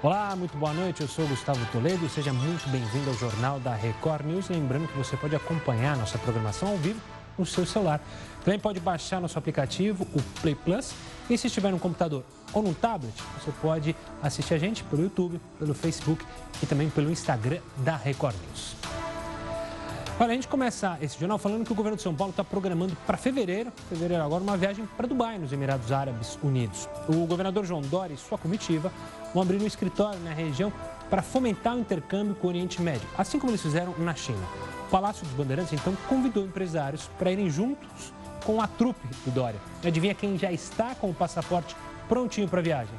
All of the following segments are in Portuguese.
Olá, muito boa noite. Eu sou Gustavo Toledo. Seja muito bem-vindo ao Jornal da Record News. Lembrando que você pode acompanhar nossa programação ao vivo no seu celular. Também pode baixar nosso aplicativo, o Play Plus. E se estiver no computador ou no tablet, você pode assistir a gente pelo YouTube, pelo Facebook e também pelo Instagram da Record News. Olha, a gente começa esse jornal falando que o governo de São Paulo está programando para fevereiro, fevereiro agora, uma viagem para Dubai, nos Emirados Árabes Unidos. O governador João Dória e sua comitiva vão abrir um escritório na região para fomentar o intercâmbio com o Oriente Médio, assim como eles fizeram na China. O Palácio dos Bandeirantes, então, convidou empresários para irem juntos com a trupe do Dória. Adivinha quem já está com o passaporte prontinho para a viagem?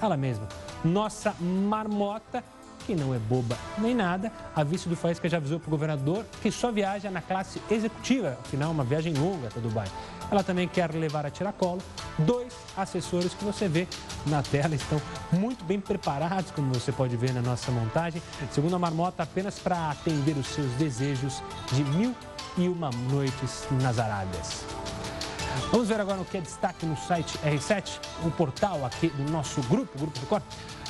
Ela mesma, nossa marmota que não é boba nem nada, a vice do Faísca já avisou para o governador que só viaja na classe executiva, afinal, uma viagem longa para Dubai. Ela também quer levar a tiracolo dois assessores que você vê na tela, estão muito bem preparados, como você pode ver na nossa montagem, segundo a marmota, apenas para atender os seus desejos de mil e uma noites nas Arábias. Vamos ver agora o que é destaque no site R7, o portal aqui do nosso grupo, Grupo Record.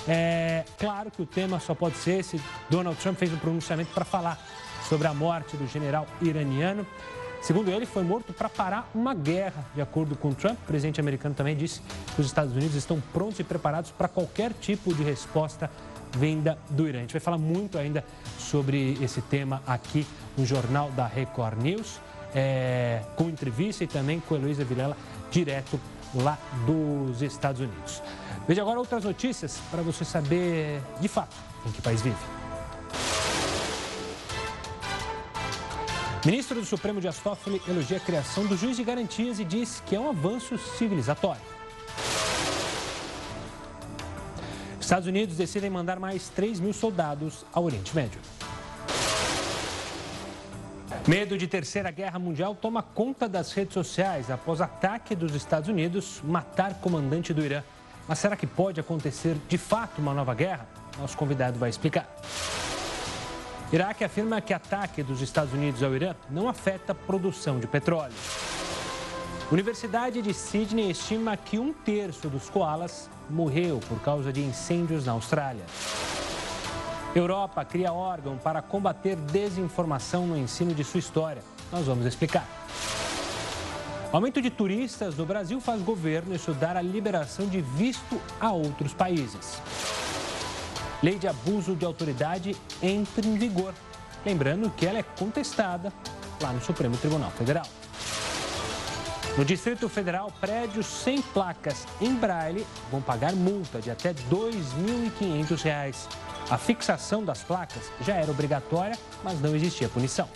É claro que o tema só pode ser se Donald Trump fez um pronunciamento para falar sobre a morte do general iraniano. Segundo ele, foi morto para parar uma guerra. De acordo com Trump, o presidente americano também disse que os Estados Unidos estão prontos e preparados para qualquer tipo de resposta vinda do Irã. A gente vai falar muito ainda sobre esse tema aqui no Jornal da Record News, é, com entrevista e também com Heloísa Vilela, direto lá dos Estados Unidos. Veja agora outras notícias para você saber de fato em que país vive. Ministro do Supremo Dias Toffoli elogia a criação do juiz de garantias e diz que é um avanço civilizatório. Estados Unidos decidem mandar mais 3 mil soldados ao Oriente Médio. Medo de terceira guerra mundial toma conta das redes sociais após ataque dos Estados Unidos matar comandante do Irã. Mas será que pode acontecer de fato uma nova guerra? Nosso convidado vai explicar. Iraque afirma que ataque dos Estados Unidos ao Irã não afeta a produção de petróleo. Universidade de Sydney estima que um terço dos koalas morreu por causa de incêndios na Austrália. Europa cria órgão para combater desinformação no ensino de sua história. Nós vamos explicar. Aumento de turistas no Brasil faz governo estudar a liberação de visto a outros países. Lei de abuso de autoridade entra em vigor. Lembrando que ela é contestada lá no Supremo Tribunal Federal. No Distrito Federal, prédios sem placas em braille vão pagar multa de até R$ 2.500. A fixação das placas já era obrigatória, mas não existia punição.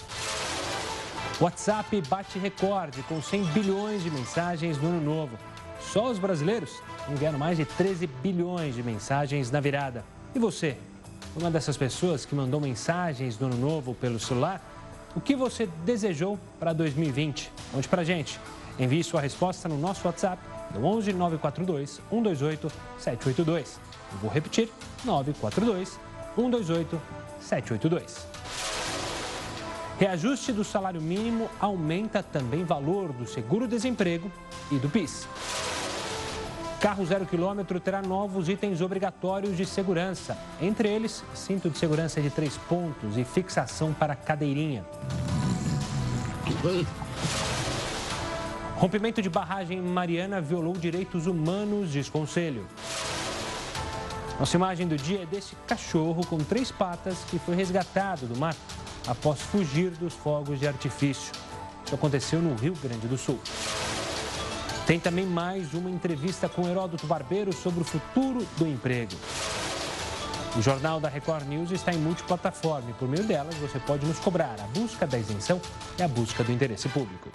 WhatsApp bate recorde com 100 bilhões de mensagens no ano novo. Só os brasileiros enviaram mais de 13 bilhões de mensagens na virada. E você? Uma dessas pessoas que mandou mensagens no ano novo pelo celular? O que você desejou para 2020? Conte para gente. Envie sua resposta no nosso WhatsApp no 11 942 128 782. Eu vou repetir: 942 128 782. Reajuste do salário mínimo aumenta também valor do seguro-desemprego e do PIS. Carro zero quilômetro terá novos itens obrigatórios de segurança, entre eles cinto de segurança de três pontos e fixação para cadeirinha. Rompimento de barragem Mariana violou direitos humanos, diz conselho. Nossa imagem do dia é desse cachorro com três patas que foi resgatado do mar após fugir dos fogos de artifício. Isso aconteceu no Rio Grande do Sul. Tem também mais uma entrevista com Heródoto Barbeiro sobre o futuro do emprego. O Jornal da Record News está em multiplataforma e por meio delas você pode nos cobrar a busca da isenção e a busca do interesse público.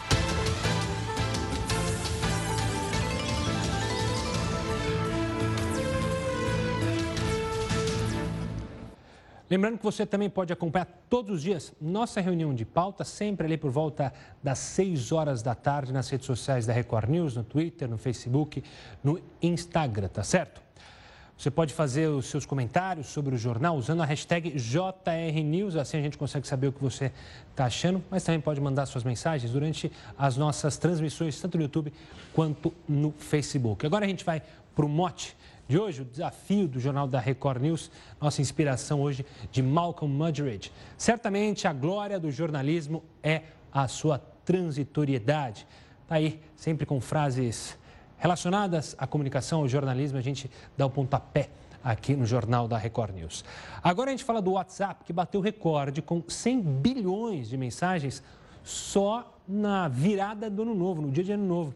Lembrando que você também pode acompanhar todos os dias nossa reunião de pauta, sempre ali por volta das 6 horas da tarde nas redes sociais da Record News, no Twitter, no Facebook, no Instagram, tá certo? Você pode fazer os seus comentários sobre o jornal usando a hashtag JRNews, assim a gente consegue saber o que você está achando, mas também pode mandar suas mensagens durante as nossas transmissões, tanto no YouTube quanto no Facebook. Agora a gente vai para o mote de hoje, o desafio do Jornal da Record News, nossa inspiração hoje de Malcolm Muggeridge. Certamente a glória do jornalismo é a sua transitoriedade. Está aí, sempre com frases relacionadas à comunicação, ao jornalismo, a gente dá o pontapé aqui no Jornal da Record News. Agora a gente fala do WhatsApp, que bateu recorde com 100 bilhões de mensagens só na virada do ano novo, no dia de ano novo.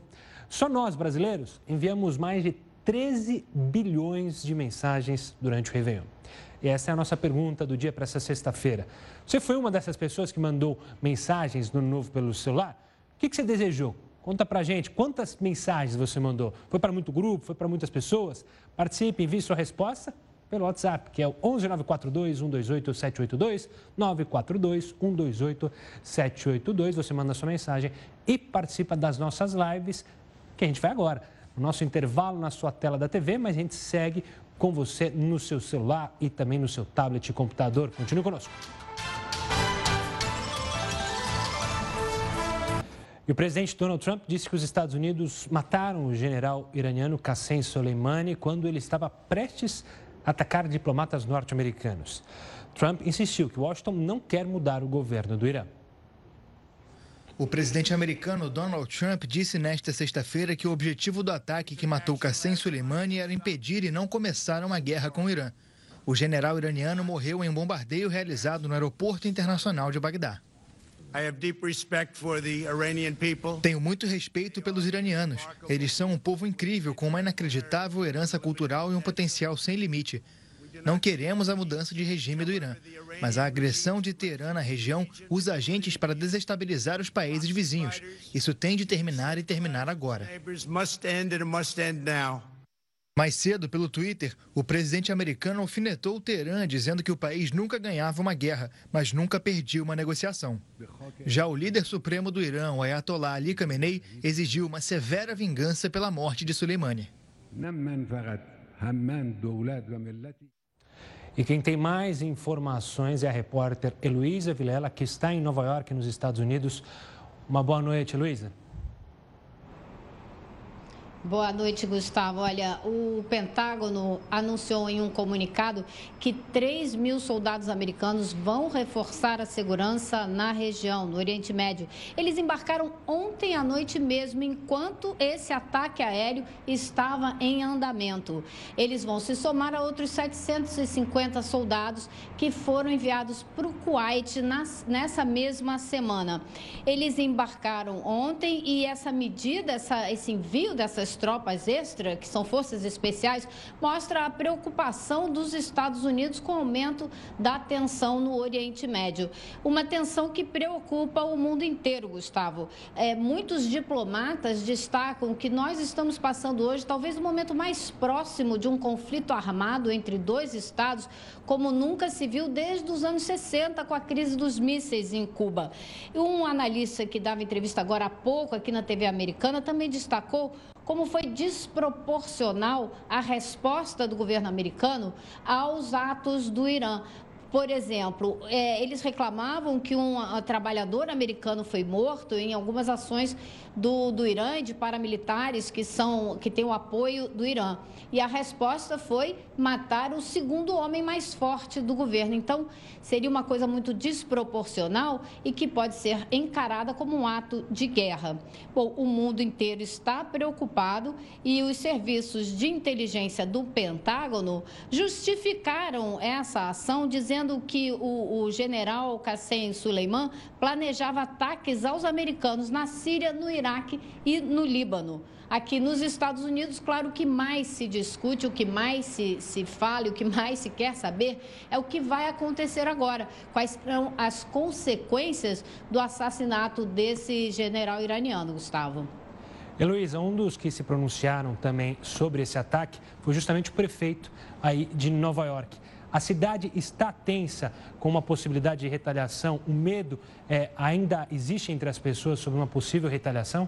Só nós, brasileiros, enviamos mais de 13 bilhões de mensagens durante o Réveillon. E essa é a nossa pergunta do dia para essa sexta-feira. Você foi uma dessas pessoas que mandou mensagens no novo pelo celular? O que, que você desejou? Conta pra gente quantas mensagens você mandou. Foi para muito grupo? Foi para muitas pessoas? Participe, envie sua resposta pelo WhatsApp, que é o 11 942 128 782, 942 128 782. Você manda sua mensagem e participa das nossas lives que a gente vai agora. O nosso intervalo na sua tela da TV, mas a gente segue com você no seu celular e também no seu tablet e computador. Continue conosco. E o presidente Donald Trump disse que os Estados Unidos mataram o general iraniano Qassem Soleimani quando ele estava prestes a atacar diplomatas norte-americanos. Trump insistiu que Washington não quer mudar o governo do Irã. O presidente americano Donald Trump disse nesta sexta-feira que o objetivo do ataque que matou Qassem Soleimani era impedir e não começar uma guerra com o Irã. O general iraniano morreu em um bombardeio realizado no aeroporto internacional de Bagdá. Tenho muito respeito pelos iranianos. Eles são um povo incrível, com uma inacreditável herança cultural e um potencial sem limite. Não queremos a mudança de regime do Irã, mas a agressão de Teherã na região usa agentes para desestabilizar os países vizinhos. Isso tem de terminar e terminar agora. Mais cedo, pelo Twitter, o presidente americano alfinetou Teherã, dizendo que o país nunca ganhava uma guerra, mas nunca perdia uma negociação. Já o líder supremo do Irã, o Ayatollah Ali Khamenei, exigiu uma severa vingança pela morte de Soleimani. E quem tem mais informações é a repórter Heloísa Vilela, que está em Nova York, nos Estados Unidos. Uma boa noite, Heloísa. Boa noite, Gustavo. Olha, o Pentágono anunciou em um comunicado que 3 mil soldados americanos vão reforçar a segurança na região, no Oriente Médio. Eles embarcaram ontem à noite mesmo, enquanto esse ataque aéreo estava em andamento. Eles vão se somar a outros 750 soldados que foram enviados para o Kuwait nessa mesma semana. Eles embarcaram ontem e essa medida, essa, esse envio dessas tropas extra, que são forças especiais, mostra a preocupação dos Estados Unidos com o aumento da tensão no Oriente Médio. Uma tensão que preocupa o mundo inteiro, Gustavo. É, muitos diplomatas destacam que nós estamos passando hoje talvez o momento mais próximo de um conflito armado entre dois estados, como nunca se viu desde os anos 60 com a crise dos mísseis em Cuba. Um analista que dava entrevista agora há pouco aqui na TV americana também destacou como foi desproporcional a resposta do governo americano aos atos do Irã. Por exemplo, é, eles reclamavam que um trabalhador americano foi morto em algumas ações do, do Irã e de paramilitares que, são, que têm o apoio do Irã. E a resposta foi matar o segundo homem mais forte do governo. Então, seria uma coisa muito desproporcional e que pode ser encarada como um ato de guerra. Bom, o mundo inteiro está preocupado e os serviços de inteligência do Pentágono justificaram essa ação, dizendo que o, o general Qassem Soleiman planejava ataques aos americanos na Síria, no Iraque e no Líbano. Aqui nos Estados Unidos, claro, o que mais se discute, o que mais se, se fala, o que mais se quer saber é o que vai acontecer agora. Quais serão as consequências do assassinato desse general iraniano, Gustavo? Heloísa, um dos que se pronunciaram também sobre esse ataque foi justamente o prefeito aí de Nova York. A cidade está tensa com uma possibilidade de retaliação. O medo é, ainda existe entre as pessoas sobre uma possível retaliação?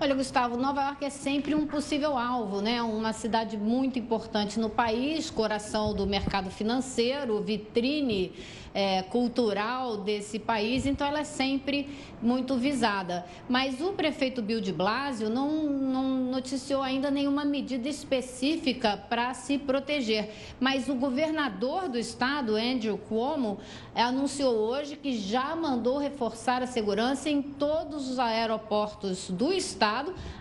Olha, Gustavo, Nova York é sempre um possível alvo, né? Uma cidade muito importante no país, coração do mercado financeiro, vitrine é, cultural desse país, então ela é sempre muito visada. Mas o prefeito Bill de Blasio não, não noticiou ainda nenhuma medida específica para se proteger. Mas o governador do estado, Andrew Cuomo, anunciou hoje que já mandou reforçar a segurança em todos os aeroportos do estado,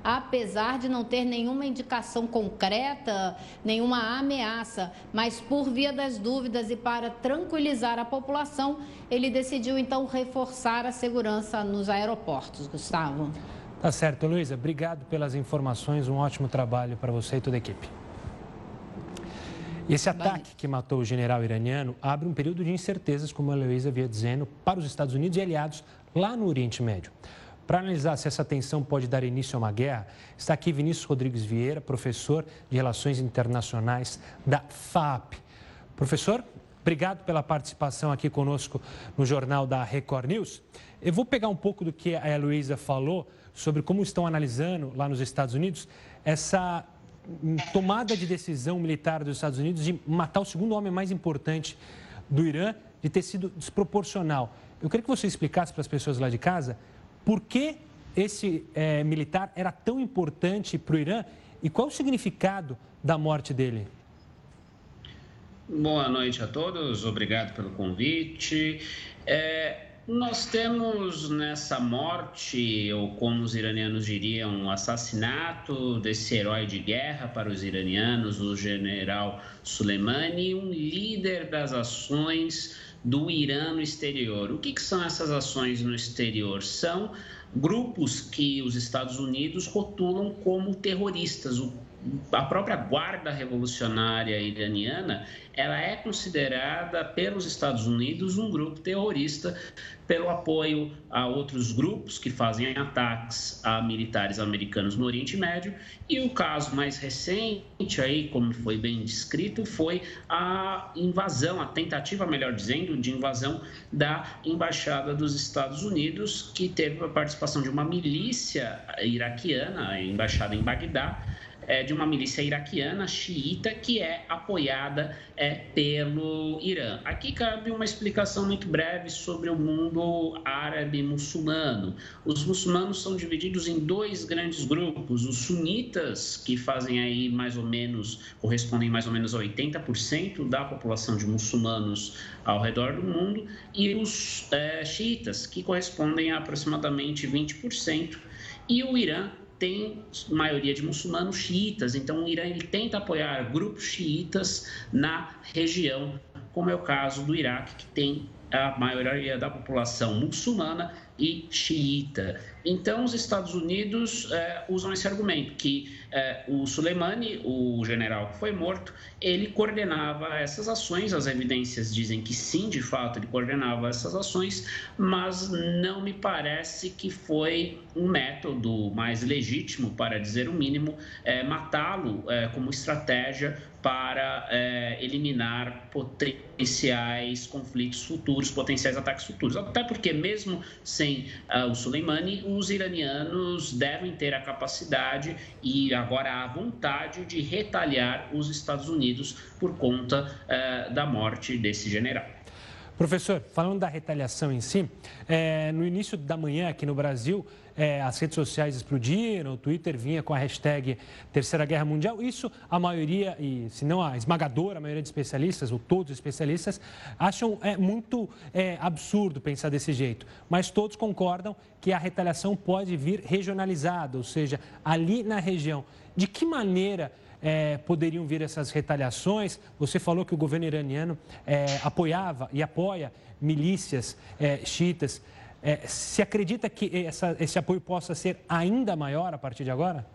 apesar de não ter nenhuma indicação concreta, nenhuma ameaça. Mas por via das dúvidas e para tranquilizar a população, ele decidiu então reforçar a segurança nos aeroportos. Gustavo. Tá certo, Luísa. Obrigado pelas informações. Um ótimo trabalho para você e toda a equipe. Esse ataque que matou o general iraniano abre um período de incertezas, como a Luísa havia dizendo, para os Estados Unidos e aliados lá no Oriente Médio. Para analisar se essa tensão pode dar início a uma guerra, está aqui Vinícius Rodrigues Vieira, professor de Relações Internacionais da FAP. Professor, Obrigado pela participação aqui conosco no Jornal da Record News. Eu vou pegar um pouco do que a Heloísa falou sobre como estão analisando lá nos Estados Unidos essa tomada de decisão militar dos Estados Unidos de matar o segundo homem mais importante do Irã, de ter sido desproporcional. Eu queria que você explicasse para as pessoas lá de casa por que esse é, militar era tão importante para o Irã e qual o significado da morte dele. Boa noite a todos, obrigado pelo convite. É, nós temos nessa morte, ou como os iranianos diriam, um assassinato desse herói de guerra para os iranianos, o general Soleimani, um líder das ações do Irã no exterior. O que, que são essas ações no exterior? São grupos que os Estados Unidos rotulam como terroristas. O a própria guarda revolucionária iraniana, ela é considerada pelos Estados Unidos um grupo terrorista pelo apoio a outros grupos que fazem ataques a militares americanos no Oriente Médio. E o caso mais recente aí, como foi bem descrito, foi a invasão, a tentativa, melhor dizendo, de invasão da embaixada dos Estados Unidos, que teve a participação de uma milícia iraquiana, a embaixada em Bagdá, é, de uma milícia iraquiana xiita que é apoiada é, pelo Irã. Aqui cabe uma explicação muito breve sobre o mundo árabe muçulmano. Os muçulmanos são divididos em dois grandes grupos: os sunitas, que fazem aí mais ou menos, correspondem mais ou menos a 80% da população de muçulmanos ao redor do mundo, e os é, xiitas, que correspondem a aproximadamente 20%. E o Irã tem maioria de muçulmanos xiitas, então o Irã ele tenta apoiar grupos xiitas na região, como é o caso do Iraque, que tem a maioria da população muçulmana e xiita. Então, os Estados Unidos é, usam esse argumento que é, o Soleimani, o general que foi morto, ele coordenava essas ações. As evidências dizem que sim, de fato, ele coordenava essas ações, mas não me parece que foi um método mais legítimo, para dizer o mínimo, é, matá-lo como estratégia para é, eliminar potenciais conflitos futuros, potenciais ataques futuros. Até porque, mesmo sem uh, o Soleimani, os iranianos devem ter a capacidade e agora a vontade de retaliar os Estados Unidos por conta uh, da morte desse general. Professor, falando da retaliação em si, é, no início da manhã aqui no Brasil, é, as redes sociais explodiram, o Twitter vinha com a hashtag Terceira Guerra Mundial. Isso a maioria, e se não a esmagadora, a maioria de especialistas, ou todos os especialistas, acham é, muito é, absurdo pensar desse jeito. Mas todos concordam que a retaliação pode vir regionalizada, ou seja, ali na região. De que maneira é, poderiam vir essas retaliações? Você falou que o governo iraniano é, apoiava e apoia milícias é, xiitas. É, se acredita que essa, esse apoio possa ser ainda maior a partir de agora?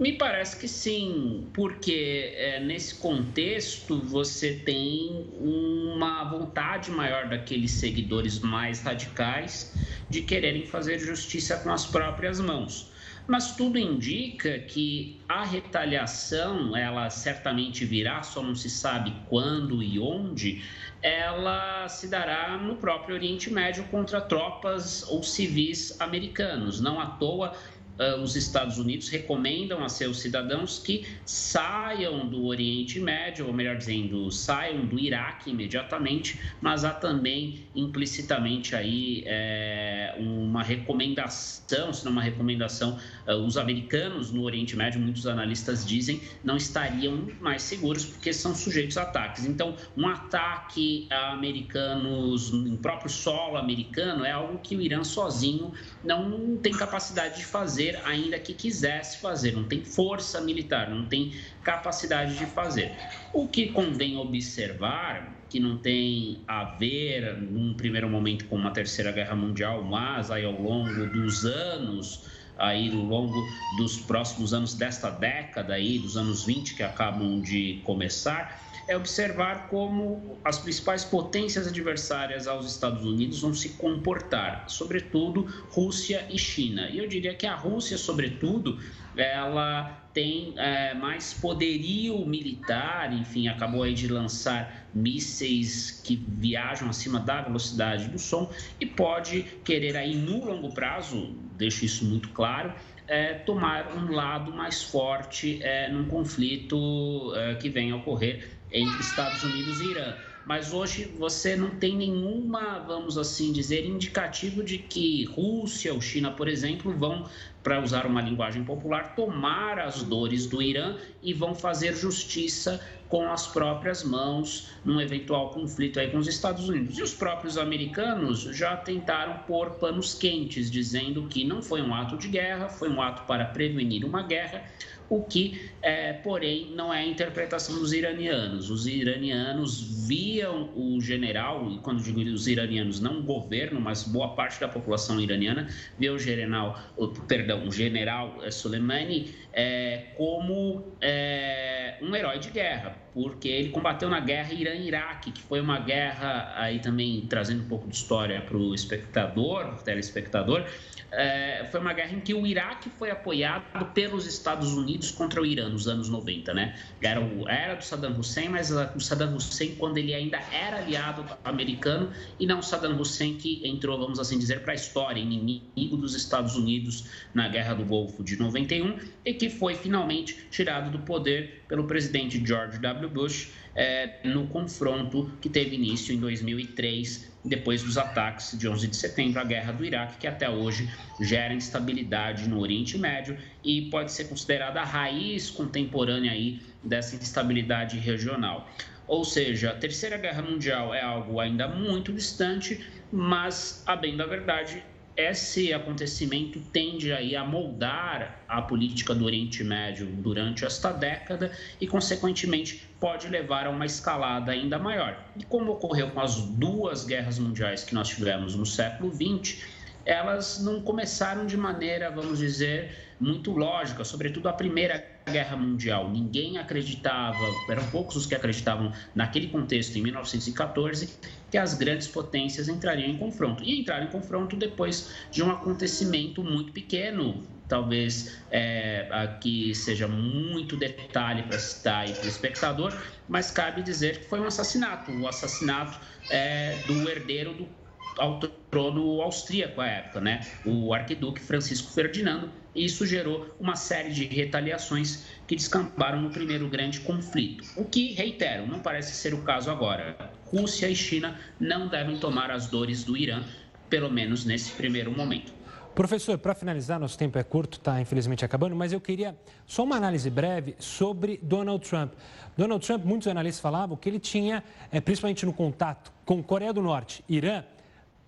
Me parece que sim, porque é, nesse contexto você tem uma vontade maior daqueles seguidores mais radicais de quererem fazer justiça com as próprias mãos. Mas tudo indica que a retaliação, ela certamente virá, só não se sabe quando e onde, ela se dará no próprio Oriente Médio contra tropas ou civis americanos. Não à toa uh, os Estados Unidos recomendam a seus cidadãos que saiam do Oriente Médio, ou melhor dizendo, saiam do Iraque imediatamente, mas há também implicitamente aí é, uma recomendação, se não uma recomendação, uh, os americanos no Oriente Médio, muitos analistas dizem, não estariam mais seguros porque são sujeitos a ataques. Então, um ataque a americanos em próprio solo americano é algo que o Irã sozinho não tem capacidade de fazer fazer, ainda que quisesse fazer, não tem força militar, não tem capacidade de fazer. O que convém observar, que não tem a ver, num primeiro momento, com uma terceira guerra mundial, mas aí ao longo dos anos, aí ao longo dos próximos anos desta década aí, dos anos 20 que acabam de começar, é observar como as principais potências adversárias aos Estados Unidos vão se comportar, sobretudo Rússia e China. E eu diria que a Rússia, sobretudo, ela tem é, mais poderio militar, enfim, acabou aí de lançar mísseis que viajam acima da velocidade do som e pode querer aí no longo prazo, deixo isso muito claro, é, tomar um lado mais forte é, num conflito é, que venha a ocorrer entre Estados Unidos e Irã. Mas hoje você não tem nenhuma, vamos assim dizer, indicativo de que Rússia ou China, por exemplo, vão, para usar uma linguagem popular, tomar as dores do Irã e vão fazer justiça com as próprias mãos num eventual conflito aí com os Estados Unidos. E os próprios americanos já tentaram pôr panos quentes, dizendo que não foi um ato de guerra, foi um ato para prevenir uma guerra o que, é, porém, não é a interpretação dos iranianos. Os iranianos viam o general, e quando digo os iranianos, não o governo, mas boa parte da população iraniana, via o general, perdão, o general Soleimani é, como é, um herói de guerra, porque ele combateu na guerra Irã-Iraque, que foi uma guerra, aí também trazendo um pouco de história para o espectador, telespectador, é, foi uma guerra em que o Iraque foi apoiado pelos Estados Unidos contra o Irã nos anos 90, né? Era, o, era do Saddam Hussein, mas o Saddam Hussein quando ele ainda era aliado americano e não o Saddam Hussein que entrou, vamos assim dizer, para a história, inimigo dos Estados Unidos na Guerra do Golfo de 91 e que foi finalmente tirado do poder pelo presidente George W. Bush é, no confronto que teve início em 2003, depois dos ataques de 11 de setembro, a guerra do Iraque, que até hoje gera instabilidade no Oriente Médio e pode ser considerada a raiz contemporânea aí dessa instabilidade regional. Ou seja, a Terceira Guerra Mundial é algo ainda muito distante, mas, a bem da verdade, esse acontecimento tende aí a moldar a política do Oriente Médio durante esta década e, consequentemente, pode levar a uma escalada ainda maior. E como ocorreu com as duas guerras mundiais que nós tivemos no século XX, elas não começaram de maneira, vamos dizer, muito lógica, sobretudo a Primeira Guerra Mundial. Ninguém acreditava, eram poucos os que acreditavam naquele contexto, em 1914, que as grandes potências entrariam em confronto. E entraram em confronto depois de um acontecimento muito pequeno, talvez é, aqui seja muito detalhe para citar para o espectador, mas cabe dizer que foi um assassinato, o assassinato é, do herdeiro do ao trono austríaco à época, né? o arquiduque Francisco Ferdinando, e isso gerou uma série de retaliações que descamparam no primeiro grande conflito. O que, reitero, não parece ser o caso agora. Rússia e China não devem tomar as dores do Irã, pelo menos nesse primeiro momento. Professor, para finalizar, nosso tempo é curto, está infelizmente acabando, mas eu queria só uma análise breve sobre Donald Trump. Donald Trump, muitos analistas falavam que ele tinha, é, principalmente no contato com Coreia do Norte, Irã,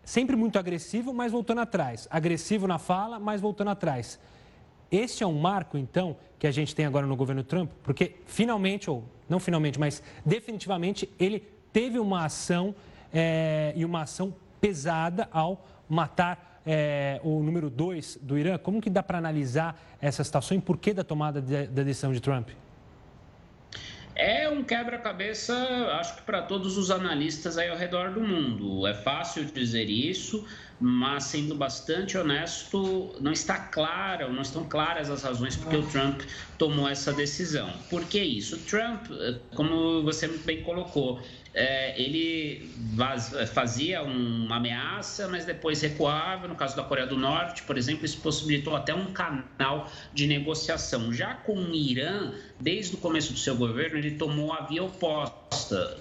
sempre muito agressivo, mas voltando atrás. Agressivo na fala, mas voltando atrás. Este é um marco, então, que a gente tem agora no governo Trump, porque finalmente, ou não finalmente, mas definitivamente, ele teve uma ação é, e uma ação pesada ao matar é, o número dois do Irã. Como que dá para analisar essa situação e por que da tomada de, da decisão de Trump? É um quebra-cabeça, acho que para todos os analistas aí ao redor do mundo. É fácil dizer isso, mas sendo bastante honesto, não está clara, não estão claras as razões porque o Trump tomou essa decisão. Por que isso? O Trump, eh, como você bem colocou, é, ele fazia uma ameaça, mas depois recuava. No caso da Coreia do Norte, por exemplo, isso possibilitou até um canal de negociação. Já com o Irã, desde o começo do seu governo, ele tomou a via oposta.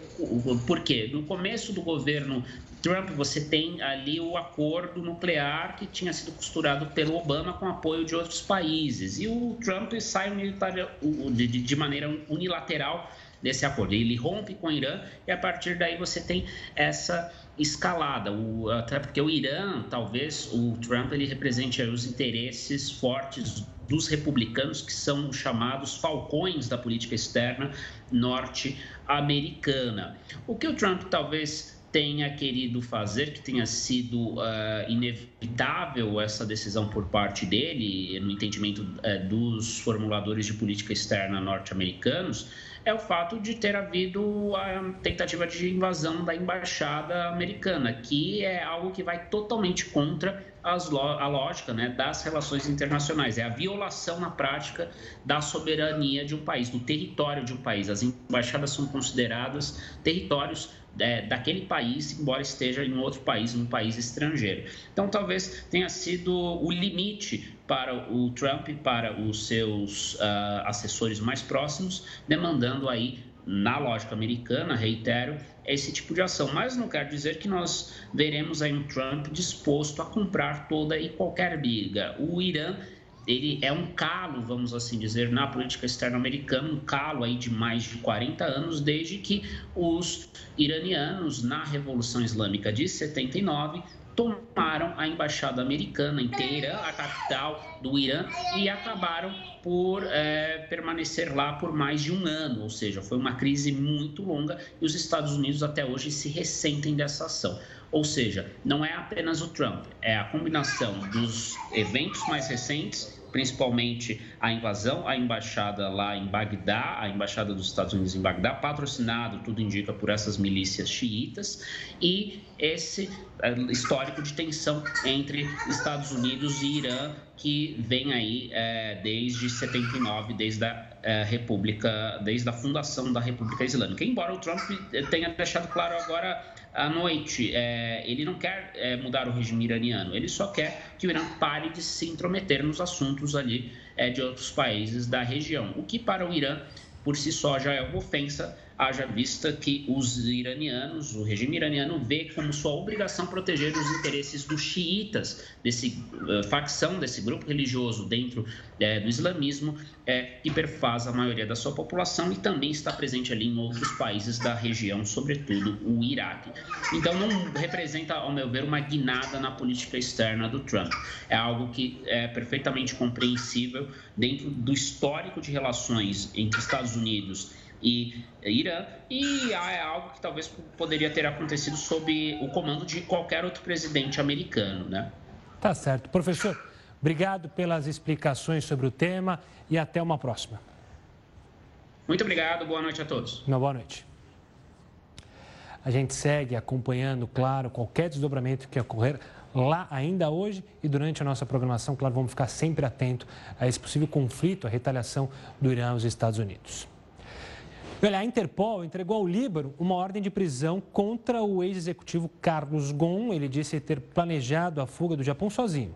Por quê? No começo do governo Trump, você tem ali o acordo nuclear que tinha sido costurado pelo Obama com apoio de outros países. E o Trump sai de maneira unilateral desse acordo. Ele rompe com o Irã e a partir daí você tem essa escalada. O, até porque o Irã, talvez o Trump ele represente os interesses fortes dos republicanos, que são os chamados falcões da política externa norte-americana. O que o Trump talvez tenha querido fazer, que tenha sido uh, inevitável essa decisão por parte dele, no entendimento uh, dos formuladores de política externa norte-americanos, é o fato de ter havido a tentativa de invasão da embaixada americana, que é algo que vai totalmente contra a lógica né, das relações internacionais. É a violação na prática da soberania de um país, do território de um país. As embaixadas são consideradas territórios é, daquele país, embora esteja em outro país, um país estrangeiro. Então, talvez tenha sido o limite para o Trump, para os seus uh, assessores mais próximos, demandando aí, na lógica americana, reitero, esse tipo de ação. Mas não quer dizer que nós veremos aí um Trump disposto a comprar toda e qualquer briga. O Irã ele é um calo, vamos assim dizer, na política externa americana, um calo aí de mais de 40 anos, desde que os iranianos, na Revolução Islâmica de 79, tomaram a embaixada americana inteira, a capital do Irã, e acabaram por é, permanecer lá por mais de um ano. Ou seja, foi uma crise muito longa e os Estados Unidos até hoje se ressentem dessa ação. Ou seja, não é apenas o Trump, é a combinação dos eventos mais recentes principalmente a invasão à embaixada lá em Bagdá, a embaixada dos Estados Unidos em Bagdá, patrocinado, tudo indica, por essas milícias xiitas, e esse é, histórico de tensão entre Estados Unidos e Irã, que vem aí é, desde 79, desde a é, República, desde a fundação da República Islâmica. Embora o Trump tenha deixado claro agora à noite, é, ele não quer mudar o regime iraniano, ele só quer que o Irã pare de se intrometer nos assuntos ali de outros países da região, o que para o Irã por si só já é uma ofensa haja vista que os iranianos, o regime iraniano vê como sua obrigação proteger os interesses dos xiitas, desse uh, facção, desse grupo religioso dentro uh, do islamismo, uh, que perfaz a maioria da sua população e também está presente ali em outros países da região, sobretudo o Iraque. Então não representa, ao meu ver, uma guinada na política externa do Trump. É algo que é perfeitamente compreensível dentro do histórico de relações entre Estados Unidos e Irã, e é algo que talvez poderia ter acontecido sob o comando de qualquer outro presidente americano, né? Tá certo. Professor, obrigado pelas explicações sobre o tema e até uma próxima. Muito obrigado, boa noite a todos. Uma boa noite. A gente segue acompanhando, claro, qualquer desdobramento que ocorrer lá ainda hoje e durante a nossa programação. Claro, vamos ficar sempre atento a esse possível conflito, a retaliação do Irã aos Estados Unidos. Olha, a Interpol entregou ao Líbano uma ordem de prisão contra o ex-executivo Carlos Ghosn. Ele disse ter planejado a fuga do Japão sozinho.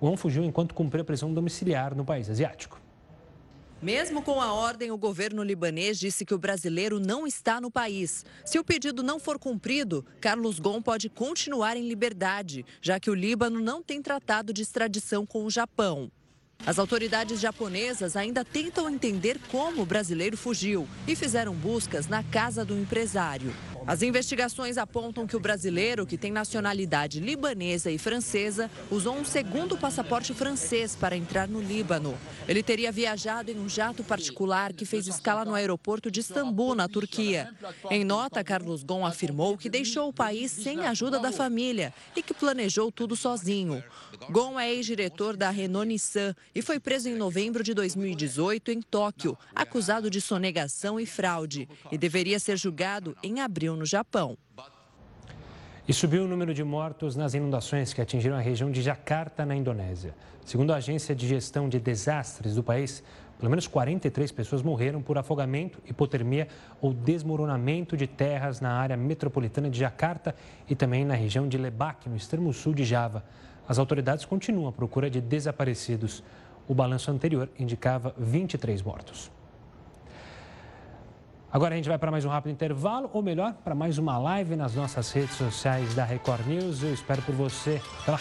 Ghosn fugiu enquanto cumpria prisão domiciliar no país asiático. Mesmo com a ordem, o governo libanês disse que o brasileiro não está no país. Se o pedido não for cumprido, Carlos Gon pode continuar em liberdade, já que o Líbano não tem tratado de extradição com o Japão. As autoridades japonesas ainda tentam entender como o brasileiro fugiu e fizeram buscas na casa do empresário. As investigações apontam que o brasileiro, que tem nacionalidade libanesa e francesa, usou um segundo passaporte francês para entrar no Líbano. Ele teria viajado em um jato particular que fez escala no aeroporto de Istambul, na Turquia. Em nota, Carlos Gon afirmou que deixou o país sem a ajuda da família e que planejou tudo sozinho. Gon é ex-diretor da Renault Nissan e foi preso em novembro de 2018 em Tóquio, acusado de sonegação e fraude, e deveria ser julgado em abril no Japão. E subiu o número de mortos nas inundações que atingiram a região de Jakarta, na Indonésia. Segundo a Agência de Gestão de Desastres do país, pelo menos 43 pessoas morreram por afogamento, hipotermia ou desmoronamento de terras na área metropolitana de Jakarta e também na região de Lebak, no extremo sul de Java. As autoridades continuam à procura de desaparecidos. O balanço anterior indicava 23 mortos. Agora a gente vai para mais um rápido intervalo, ou melhor, para mais uma live nas nossas redes sociais da Record News. Eu espero por você. Até lá.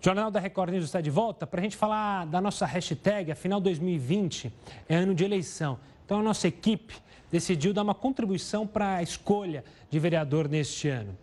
O Jornal da Record News está de volta para a gente falar da nossa hashtag. Afinal, 2020 é ano de eleição. Então, a nossa equipe decidiu dar uma contribuição para a escolha de vereador neste ano.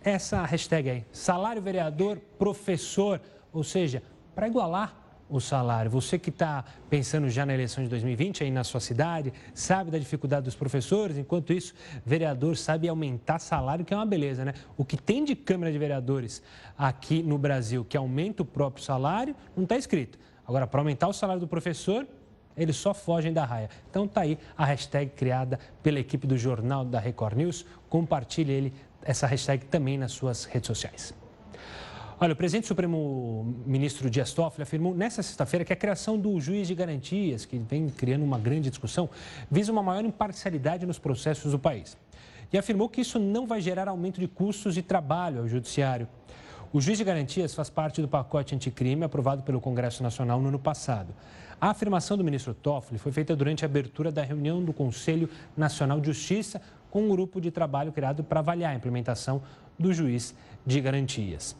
Essa hashtag aí, salário vereador professor, ou seja, para igualar o salário. Você que está pensando já na eleição de 2020 aí na sua cidade, sabe da dificuldade dos professores, enquanto isso, vereador sabe aumentar salário, que é uma beleza, né? O que tem de Câmara de Vereadores aqui no Brasil que aumenta o próprio salário, não está escrito. Agora, para aumentar o salário do professor, eles só fogem da raia. Então tá aí a hashtag criada pela equipe do Jornal da Record News. Compartilhe ele, essa hashtag também nas suas redes sociais. Olha, o presidente Supremo Ministro Dias Toffoli afirmou nesta sexta-feira que a criação do juiz de garantias, que vem criando uma grande discussão, visa uma maior imparcialidade nos processos do país. E afirmou que isso não vai gerar aumento de custos de trabalho ao judiciário. O juiz de garantias faz parte do pacote anticrime aprovado pelo Congresso Nacional no ano passado. A afirmação do ministro Toffoli foi feita durante a abertura da reunião do Conselho Nacional de Justiça com um grupo de trabalho criado para avaliar a implementação do juiz de garantias.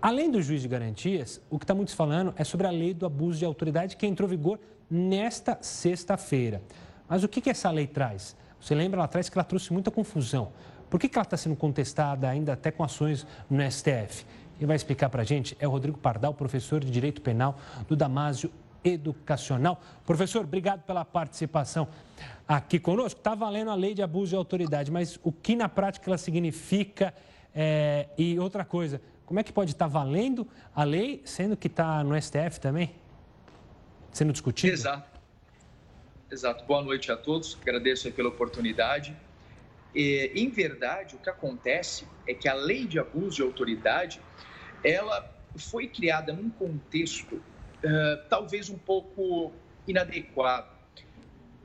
Além do juiz de garantias, o que está muito falando é sobre a lei do abuso de autoridade que entrou em vigor nesta sexta-feira. Mas o que, que essa lei traz? Você lembra lá atrás que ela trouxe muita confusão. Por que, que ela está sendo contestada ainda até com ações no STF? E vai explicar para a gente é o Rodrigo Pardal, professor de Direito Penal do Damásio Educacional. Professor, obrigado pela participação aqui conosco. Está valendo a lei de abuso de autoridade, mas o que na prática ela significa? É... E outra coisa, como é que pode estar valendo a lei, sendo que está no STF também? Sendo discutido? Exato. Exato. Boa noite a todos. Agradeço pela oportunidade. E, em verdade, o que acontece é que a lei de abuso de autoridade, ela foi criada num contexto uh, talvez um pouco inadequado.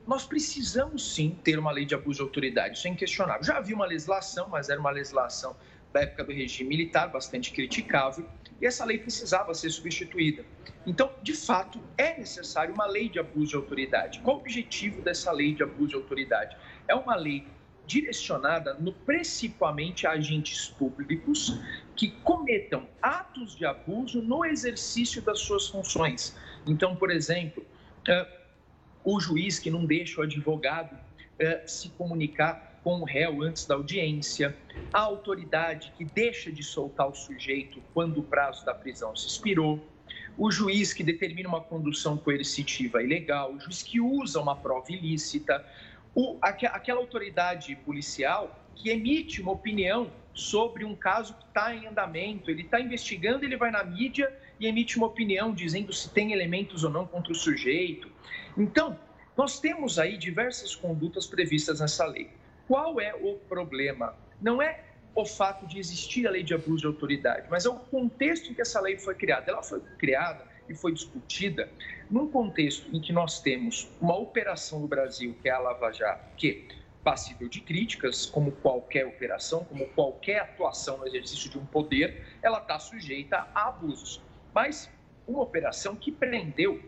Nós precisamos sim ter uma lei de abuso de autoridade, isso é inquestionável. Já havia uma legislação, mas era uma legislação da época do regime militar, bastante criticável, e essa lei precisava ser substituída. Então, de fato, é necessário uma lei de abuso de autoridade. Qual o objetivo dessa lei de abuso de autoridade? É uma lei direcionada no, principalmente a agentes públicos que cometam atos de abuso no exercício das suas funções. Então, por exemplo, uh, o juiz que não deixa o advogado uh, se comunicar com o réu antes da audiência, a autoridade que deixa de soltar o sujeito quando o prazo da prisão se expirou, o juiz que determina uma condução coercitiva ilegal, o juiz que usa uma prova ilícita, o, aquela autoridade policial que emite uma opinião sobre um caso que está em andamento, ele está investigando, ele vai na mídia e emite uma opinião dizendo se tem elementos ou não contra o sujeito. Então, nós temos aí diversas condutas previstas nessa lei. Qual é o problema? Não é o fato de existir a lei de abuso de autoridade, mas é o contexto em que essa lei foi criada. Ela foi criada e foi discutida num contexto em que nós temos uma operação no Brasil, que é a Lava Jato, que passível de críticas, como qualquer operação, como qualquer atuação no exercício de um poder, ela está sujeita a abusos. Mas uma operação que prendeu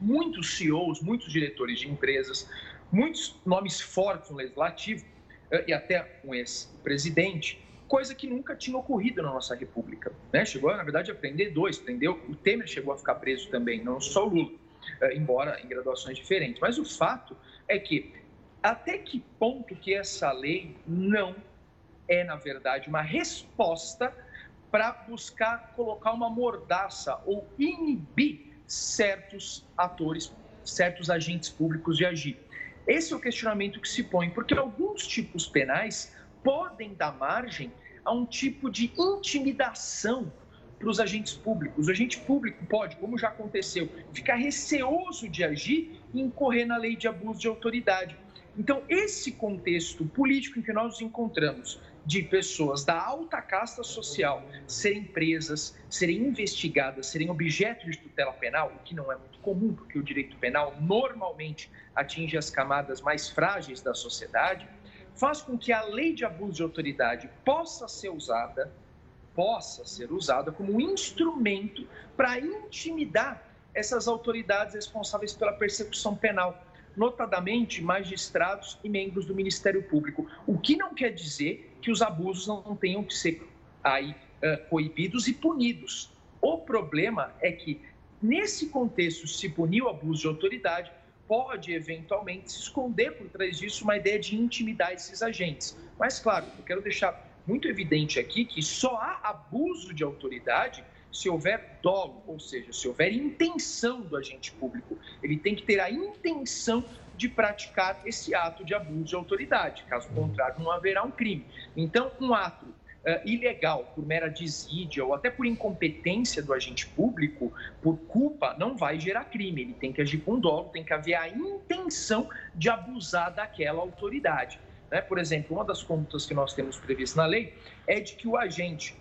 muitos CEOs, muitos diretores de empresas, muitos nomes fortes no legislativo eh, e até um ex-presidente, coisa que nunca tinha ocorrido na nossa república. Né? Chegou, na verdade, a prender dois, prendeu, o Temer chegou a ficar preso também, não só o Lula. eh, embora em graduações diferentes. Mas o fato é que até que ponto que essa lei não é, na verdade, uma resposta para buscar colocar uma mordaça ou inibir certos atores, certos agentes públicos de agir. Esse é o questionamento que se põe, porque alguns tipos penais podem dar margem a um tipo de intimidação para os agentes públicos. O agente público pode, como já aconteceu, ficar receoso de agir e incorrer na lei de abuso de autoridade. Então, esse contexto político em que nós nos encontramos, de pessoas da alta casta social serem presas, serem investigadas, serem objeto de tutela penal, o que não é muito comum, porque o direito penal normalmente atinge as camadas mais frágeis da sociedade, faz com que a lei de abuso de autoridade possa ser usada, possa ser usada como um instrumento para intimidar essas autoridades responsáveis pela persecução penal notadamente magistrados e membros do Ministério Público. O que não quer dizer que os abusos não tenham que ser aí uh, coibidos e punidos. O problema é que, nesse contexto, se punir o abuso de autoridade, pode eventualmente se esconder por trás disso uma ideia de intimidar esses agentes. Mas, claro, eu quero deixar muito evidente aqui que só há abuso de autoridade se houver dolo, ou seja, se houver intenção do agente público. Ele tem que ter a intenção de praticar esse ato de abuso de autoridade. Caso contrário, não haverá um crime. Então, um ato uh, ilegal por mera desídia ou até por incompetência do agente público, por culpa, não vai gerar crime. Ele tem que agir com dolo, tem que haver a intenção de abusar daquela autoridade. Né? Por exemplo, uma das condutas que nós temos previsto na lei é de que o agente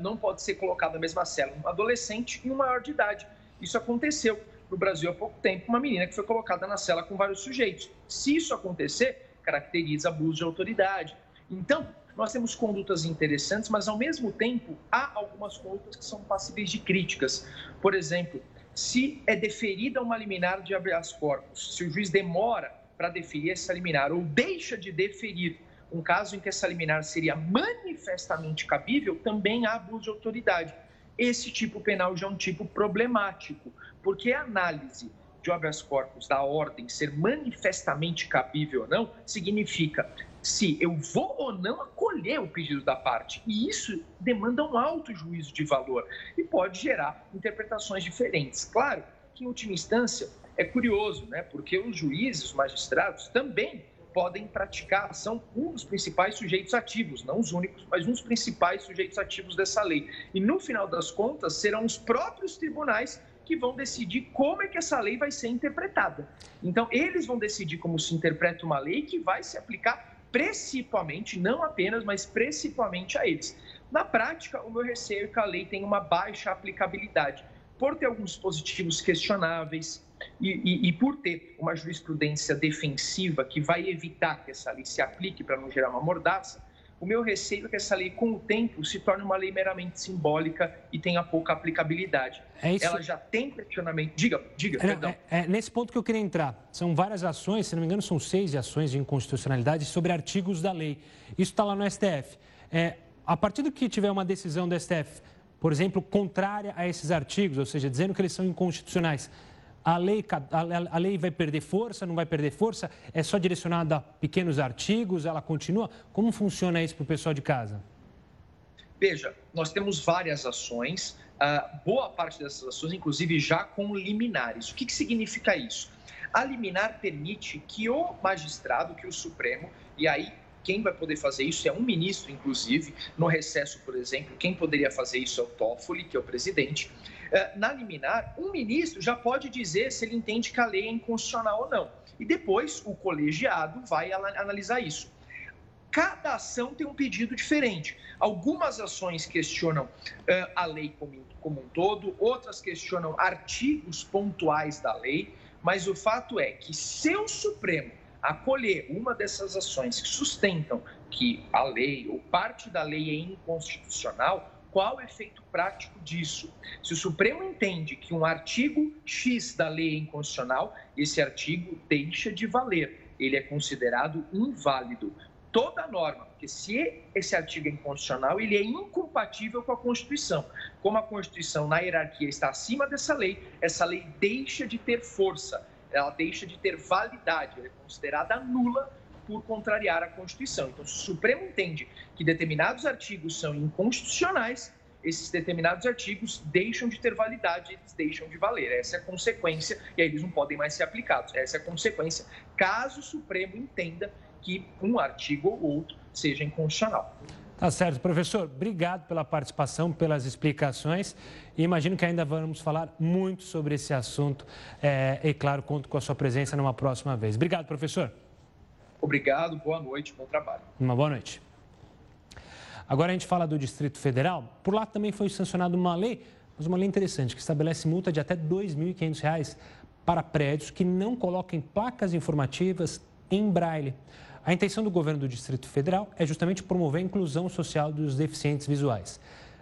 não pode ser colocado na mesma cela um adolescente e um maior de idade. Isso aconteceu no Brasil há pouco tempo, uma menina que foi colocada na cela com vários sujeitos. Se isso acontecer, caracteriza abuso de autoridade. Então, nós temos condutas interessantes, mas ao mesmo tempo há algumas condutas que são passíveis de críticas. Por exemplo, se é deferida uma liminar de habeas corpus, se o juiz demora para deferir essa liminar ou deixa de deferir um caso em que essa liminar seria manifestamente cabível, também há abuso de autoridade. Esse tipo penal já é um tipo problemático, porque a análise de habeas corpus da ordem ser manifestamente cabível ou não significa se eu vou ou não acolher o pedido da parte. E isso demanda um alto juízo de valor e pode gerar interpretações diferentes. Claro que, em última instância, é curioso, né? porque os juízes, os magistrados, também podem praticar, são um dos principais sujeitos ativos, não os únicos, mas um dos principais sujeitos ativos dessa lei. E no final das contas, serão os próprios tribunais que vão decidir como é que essa lei vai ser interpretada. Então, eles vão decidir como se interpreta uma lei que vai se aplicar principalmente, não apenas, mas principalmente a eles. Na prática, o meu receio é que a lei tenha uma baixa aplicabilidade, por ter alguns dispositivos questionáveis, e, e, e, por ter uma jurisprudência defensiva que vai evitar que essa lei se aplique para não gerar uma mordaça, o meu receio é que essa lei, com o tempo, se torne uma lei meramente simbólica e tenha pouca aplicabilidade. É isso... Ela já tem questionamento. Diga, diga, é, perdão. É, é, nesse ponto que eu queria entrar. São várias ações, se não me engano, são seis ações de inconstitucionalidade sobre artigos da lei. Isso está lá no STF. É, a partir do que tiver uma decisão do STF, por exemplo, contrária a esses artigos, ou seja, dizendo que eles são inconstitucionais, a lei, a, lei vai perder força, não vai perder força? É só direcionada a pequenos artigos? Ela continua? Como funciona isso para o pessoal de casa? Veja, nós temos várias ações, uh, boa parte dessas ações, inclusive, já com liminares. O que, que significa isso? A liminar permite que o magistrado, que o Supremo, e aí quem vai poder fazer isso é um ministro, inclusive. No recesso, por exemplo, quem poderia fazer isso é o Toffoli, que é o presidente. É, na liminar, um ministro já pode dizer se ele entende que a lei é inconstitucional ou não. E depois o colegiado vai analisar isso. Cada ação tem um pedido diferente. Algumas ações questionam uh, a lei como, como um todo, outras questionam artigos pontuais da lei, mas o fato é que se o Supremo acolher uma dessas ações que sustentam que a lei ou parte da lei é inconstitucional, qual o efeito prático disso? Se o Supremo entende que um artigo X da lei é inconstitucional, esse artigo deixa de valer, ele é considerado inválido. toda norma, porque se esse artigo é inconstitucional, ele é incompatível com a Constituição. Como a Constituição, na hierarquia, está acima dessa lei, essa lei deixa de ter força, ela deixa de ter validade, ela é considerada nula por contrariar a Constituição. Então, se o Supremo entende que determinados artigos são inconstitucionais, esses determinados artigos deixam de ter validade, eles deixam de valer. Essa é a consequência, e aí eles não podem mais ser aplicados. Essa é a consequência, caso o Supremo entenda que um artigo ou outro seja inconstitucional. Tá certo, professor. Obrigado pela participação, pelas explicações. E imagino que ainda vamos falar muito sobre esse assunto. É, e, claro, conto com a sua presença numa próxima vez. Obrigado, professor. Obrigado, boa noite, bom trabalho. Uma boa noite. Agora a gente fala do Distrito Federal. Por lá também foi sancionada uma lei, mas uma lei interessante, que estabelece multa de até R$ 2.500 para prédios que não coloquem placas informativas em braille. A intenção do governo do Distrito Federal é justamente promover a inclusão social dos deficientes visuais.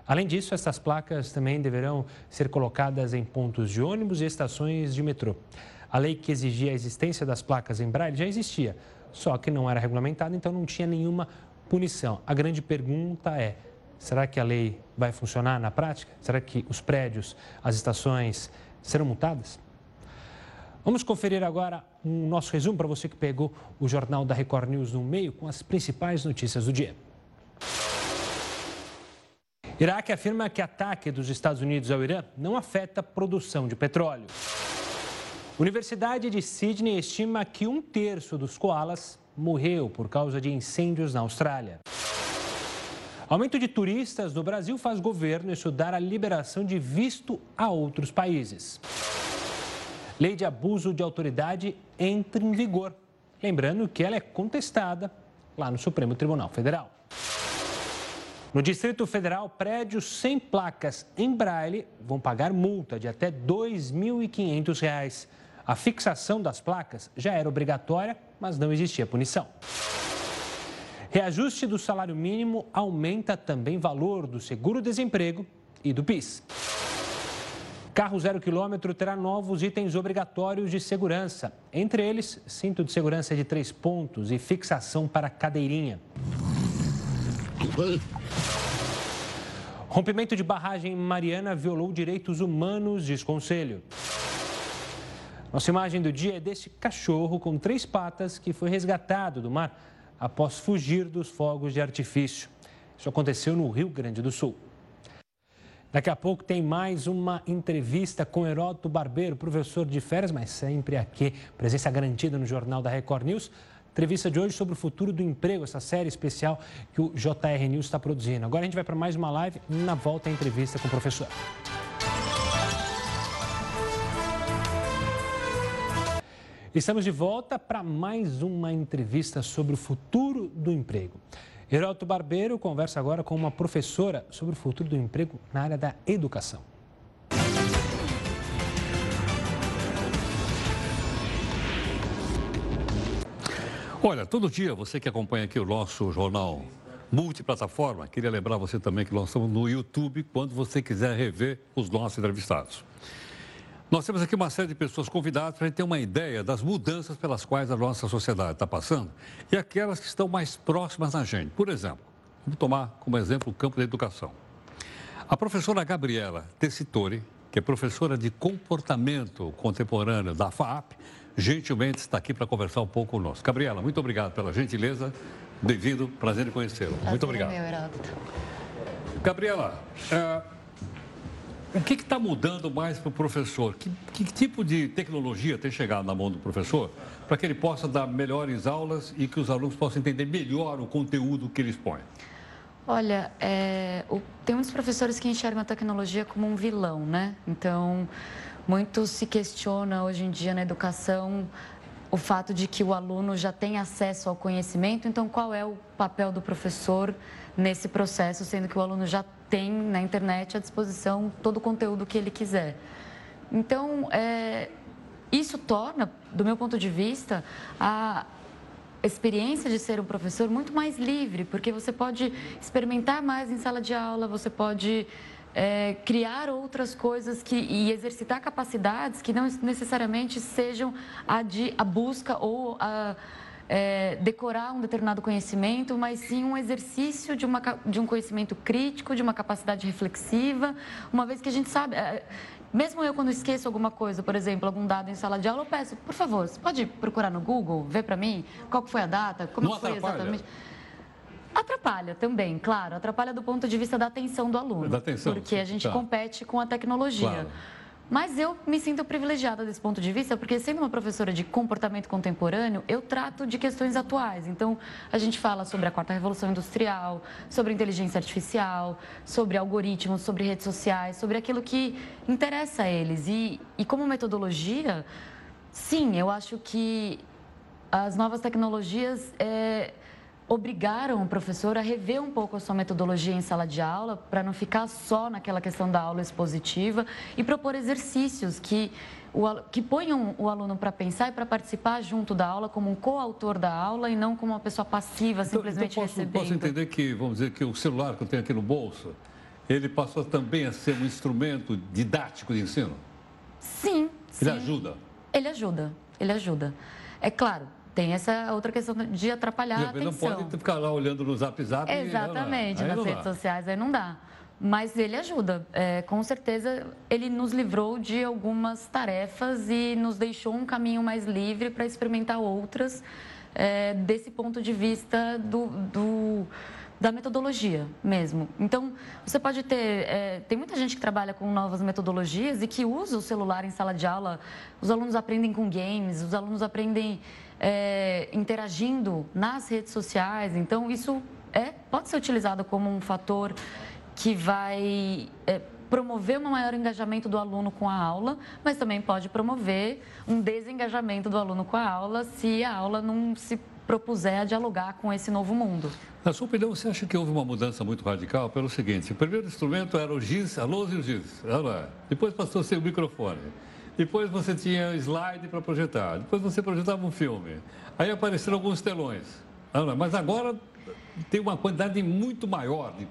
Além disso, essas placas também deverão ser colocadas em pontos de ônibus e estações de metrô. A lei que exigia a existência das placas em braille já existia, só que não era regulamentada, então não tinha nenhuma punição. A grande pergunta é: será que a lei vai funcionar na prática? Será que os prédios, as estações serão multadas? Vamos conferir agora um nosso resumo para você que pegou o jornal da Record News no meio com as principais notícias do dia. Iraque afirma que ataque dos Estados Unidos ao Irã não afeta a produção de petróleo. Universidade de Sydney estima que um terço dos koalas morreu por causa de incêndios na Austrália. Aumento de turistas no Brasil faz governo estudar a liberação de visto a outros países. Lei de abuso de autoridade entra em vigor. Lembrando que ela é contestada lá no Supremo Tribunal Federal. No Distrito Federal, prédios sem placas em braille vão pagar multa de até R$ 2.500. A fixação das placas já era obrigatória, mas não existia punição. Reajuste do salário mínimo aumenta também valor do seguro-desemprego e do PIS. Carro zero quilômetro terá novos itens obrigatórios de segurança. Entre eles, cinto de segurança de três pontos e fixação para cadeirinha. Rompimento de barragem Mariana violou direitos humanos, diz conselho. Nossa imagem do dia é desse cachorro com três patas que foi resgatado do mar após fugir dos fogos de artifício. Isso aconteceu no Rio Grande do Sul. Daqui a pouco tem mais uma entrevista com Heródoto Barbeiro, professor de férias, mas sempre aqui, presença garantida no Jornal da Record News. Entrevista de hoje sobre o futuro do emprego, essa série especial que o JR News está produzindo. Agora a gente vai para mais uma live na volta a entrevista com o professor. Estamos de volta para mais uma entrevista sobre o futuro do emprego. Heroto Barbeiro conversa agora com uma professora sobre o futuro do emprego na área da educação. Olha, todo dia você que acompanha aqui o nosso jornal multiplataforma, queria lembrar você também que nós estamos no YouTube quando você quiser rever os nossos entrevistados. Nós temos aqui uma série de pessoas convidadas para a gente ter uma ideia das mudanças pelas quais a nossa sociedade está passando e aquelas que estão mais próximas da gente. Por exemplo, vamos tomar como exemplo o campo da educação. A professora Gabriela Tessitori, que é professora de comportamento contemporâneo da FAP, gentilmente está aqui para conversar um pouco conosco. Gabriela, muito obrigado pela gentileza. Bem-vindo, prazer em conhecê-lo. Muito obrigado. É meu, Gabriela, é, o que está mudando mais para o professor? Que, que, tipo de tecnologia tem chegado na mão do professor para que ele possa dar melhores aulas e que os alunos possam entender melhor o conteúdo que ele expõe? Olha, é, o, tem muitos professores que enxergam a tecnologia como um vilão, né? Então, muito se questiona hoje em dia na educação o fato de que o aluno já tem acesso ao conhecimento, então qual é o papel do professor nesse processo, sendo que o aluno já tem na internet à disposição todo o conteúdo que ele quiser. Então, é, isso torna, do meu ponto de vista, a experiência de ser um professor muito mais livre, porque você pode experimentar mais em sala de aula, você pode é, criar outras coisas que, e exercitar capacidades que não necessariamente sejam a de a busca ou a é, decorar um determinado conhecimento, mas sim um exercício de, uma, de um conhecimento crítico, de uma capacidade reflexiva, uma vez que a gente sabe. É, mesmo eu, quando esqueço alguma coisa, por exemplo, algum dado em sala de aula, eu peço, por favor, você pode procurar no Google, ver para mim qual foi a data, como Não foi atrapalha. exatamente. Atrapalha também, claro. Atrapalha do ponto de vista da atenção do aluno. Da atenção, Porque a gente tá. compete com a tecnologia. Claro. Mas eu me sinto privilegiada desse ponto de vista, porque sendo uma professora de comportamento contemporâneo, eu trato de questões atuais. Então, a gente fala sobre a quarta revolução industrial, sobre inteligência artificial, sobre algoritmos, sobre redes sociais, sobre aquilo que interessa a eles. E, e como metodologia, sim, eu acho que as novas tecnologias é, obrigaram o professor a rever um pouco a sua metodologia em sala de aula, para não ficar só naquela questão da aula expositiva e propor exercícios que, o, que ponham o aluno para pensar e para participar junto da aula como um coautor da aula e não como uma pessoa passiva, Então, simplesmente então posso, recebendo. posso entender que, vamos dizer, que o celular que eu tenho aqui no bolso, ele passou também a ser um instrumento didático de ensino? Sim, sim. Ele ajuda? Ele ajuda, ele ajuda. É claro, tem essa outra questão de atrapalhar a Ele não atenção. pode ficar lá olhando no zap zap. e- Exatamente, nas não redes dá. sociais aí não dá. Mas ele ajuda. É, com certeza, ele nos livrou de algumas tarefas e nos deixou um caminho mais livre para experimentar outras, é, desse ponto de vista do, do- da metodologia mesmo. Então, você pode ter. é, tem muita gente que trabalha com novas metodologias e que usa o celular em sala de aula. Os alunos aprendem com games, os alunos aprendem é, interagindo nas redes sociais. Então, isso é, pode ser utilizado como um fator que vai é, promover um maior engajamento do aluno com a aula, mas também pode promover um desengajamento do aluno com a aula se a aula não se propuser a dialogar com esse novo mundo. Na sua opinião, você acha que houve uma mudança muito radical pelo seguinte: o primeiro instrumento era o giz, a lousa e o giz. Depois passou a ser o microfone. Depois você tinha slide para projetar. Depois você projetava um filme. Aí apareceram alguns telões. Mas agora tem uma quantidade muito maior de